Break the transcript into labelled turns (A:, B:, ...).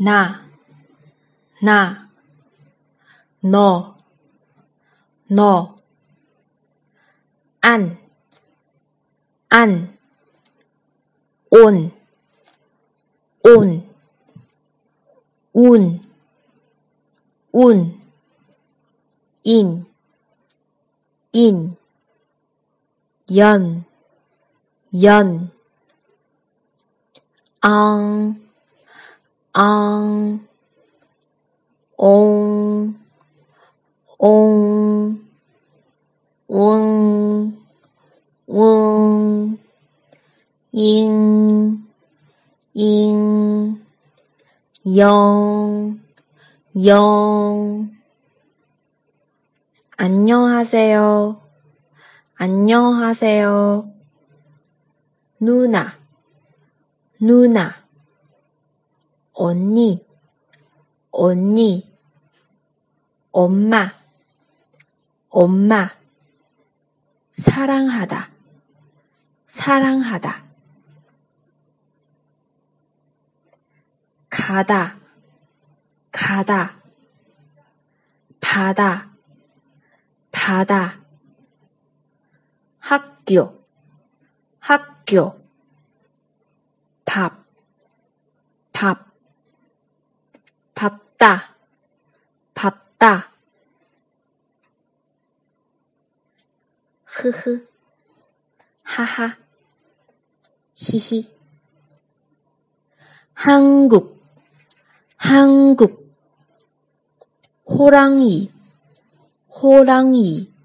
A: 나, 나, 너, 너, 안, 안, 온, 온, 운, 운, 인, 인, 연, 연, 앙, 앙, 옹, 옹, 웅, 웅, 잉, 잉, 영, 영. 안녕하세요. 안녕하세요. 누나, 누나. 언니, 언니. 엄마, 엄마. 사랑하다, 사랑하다. 가다, 가다. 바다, 바다. 학교, 학교. 밥, 밥. 봤다, 봤다. 흐흐, 하하, 히히. 한국, 한국. 호랑이, 호랑이.